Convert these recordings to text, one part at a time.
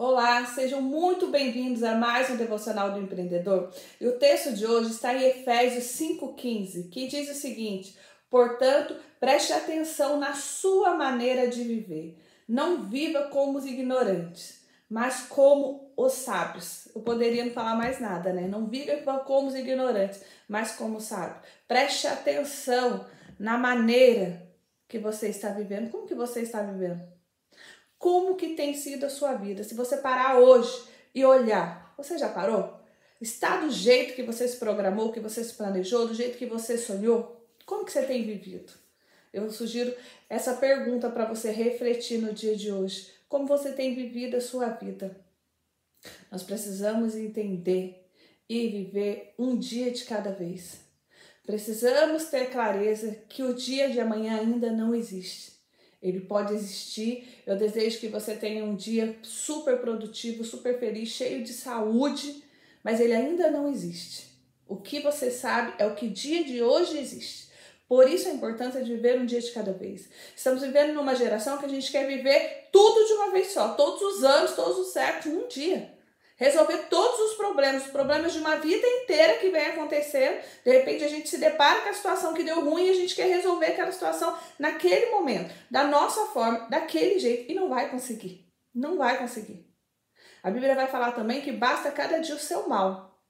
Olá, sejam muito bem-vindos a mais um Devocional do Empreendedor. E o texto de hoje está em Efésios 5,15, que diz o seguinte: Portanto, preste atenção na sua maneira de viver. Não viva como os ignorantes, mas como os sábios. Eu poderia não falar mais nada, né? Não viva como os ignorantes, mas como os sábios. Preste atenção na maneira que você está vivendo. Como que você está vivendo? Como que tem sido a sua vida. Se você parar hoje e olhar, você já parou? Está do jeito que você se programou, que você se planejou, do jeito que você sonhou? Como que você tem vivido? Eu sugiro essa pergunta para você refletir no dia de hoje. Como você tem vivido a sua vida? Nós precisamos entender e viver um dia de cada vez. Precisamos ter clareza que o dia de amanhã ainda não existe. Ele pode existir. Eu desejo que você tenha um dia super produtivo, super feliz, cheio de saúde, mas ele ainda não existe. O que você sabe é o que dia de hoje existe. Por isso a importância de viver um dia de cada vez. Estamos vivendo numa geração que a gente quer viver tudo de uma vez só, todos os anos, todos os séculos, num dia resolver todos os problemas, os problemas de uma vida inteira que vem acontecendo. De repente a gente se depara com a situação que deu ruim e a gente quer resolver aquela situação naquele momento, da nossa forma, daquele jeito, e não vai conseguir. Não vai conseguir. A Bíblia vai falar também que basta cada dia o seu mal.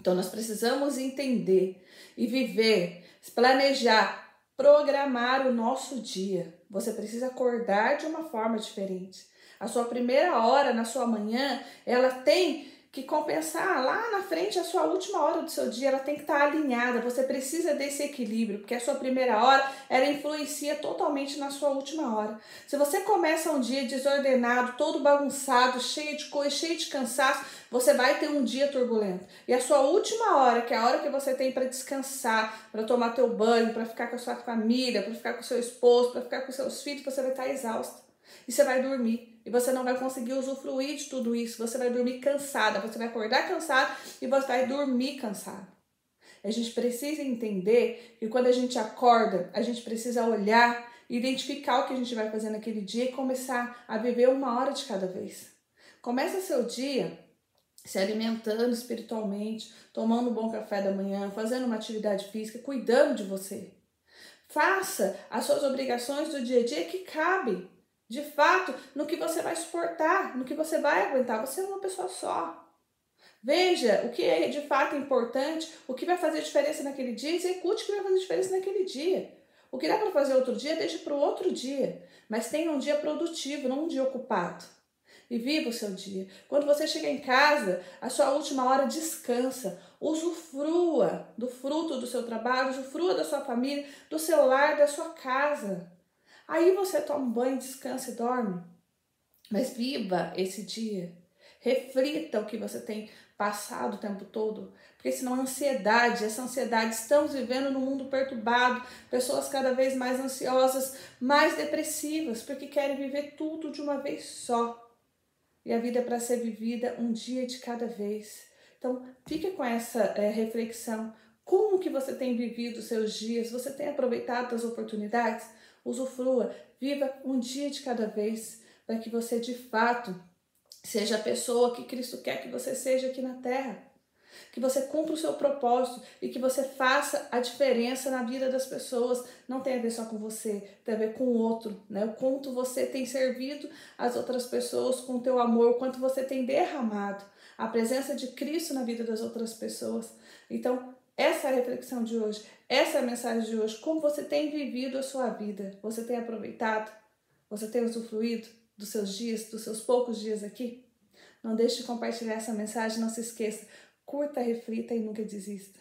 Então nós precisamos entender e viver, planejar, programar o nosso dia. Você precisa acordar de uma forma diferente. A sua primeira hora na sua manhã, ela tem que compensar lá na frente a sua última hora do seu dia, ela tem que estar alinhada. Você precisa desse equilíbrio, porque a sua primeira hora, ela influencia totalmente na sua última hora. Se você começa um dia desordenado, todo bagunçado, cheio de coisa, cheio de cansaço, você vai ter um dia turbulento. E a sua última hora, que é a hora que você tem para descansar, para tomar teu banho, para ficar com a sua família, para ficar com seu esposo, para ficar com seus filhos, você vai estar exausto. E você vai dormir. E você não vai conseguir usufruir de tudo isso. Você vai dormir cansada. Você vai acordar cansada e você vai dormir cansada. A gente precisa entender que quando a gente acorda, a gente precisa olhar, identificar o que a gente vai fazer naquele dia e começar a viver uma hora de cada vez. Começa seu dia se alimentando espiritualmente, tomando um bom café da manhã, fazendo uma atividade física, cuidando de você. Faça as suas obrigações do dia a dia que cabem de fato, no que você vai suportar, no que você vai aguentar. Você é uma pessoa só. Veja o que é de fato importante, o que vai fazer diferença naquele dia, execute o que vai fazer diferença naquele dia. O que dá para fazer outro dia, deixe para o outro dia. Mas tenha um dia produtivo, não um dia ocupado. E viva o seu dia. Quando você chega em casa, a sua última hora descansa. Usufrua do fruto do seu trabalho, usufrua da sua família, do seu lar, da sua casa. Aí você toma um banho, descansa e dorme. Mas viva esse dia. Reflita o que você tem passado o tempo todo, porque senão a ansiedade, essa ansiedade, estamos vivendo num mundo perturbado, pessoas cada vez mais ansiosas, mais depressivas, porque querem viver tudo de uma vez só. E a vida é para ser vivida um dia de cada vez. Então, fique com essa é, reflexão. Como que você tem vivido os seus dias? Você tem aproveitado as oportunidades? Usufrua, viva um dia de cada vez, para que você de fato seja a pessoa que Cristo quer que você seja aqui na terra. Que você cumpra o seu propósito e que você faça a diferença na vida das pessoas. Não tem a ver só com você, tem a ver com o outro, né? O quanto você tem servido as outras pessoas com o teu amor, o quanto você tem derramado a presença de Cristo na vida das outras pessoas. Então, essa é a reflexão de hoje, essa é a mensagem de hoje. Como você tem vivido a sua vida? Você tem aproveitado? Você tem usufruído dos seus dias, dos seus poucos dias aqui? Não deixe de compartilhar essa mensagem, não se esqueça. Curta, reflita e nunca desista.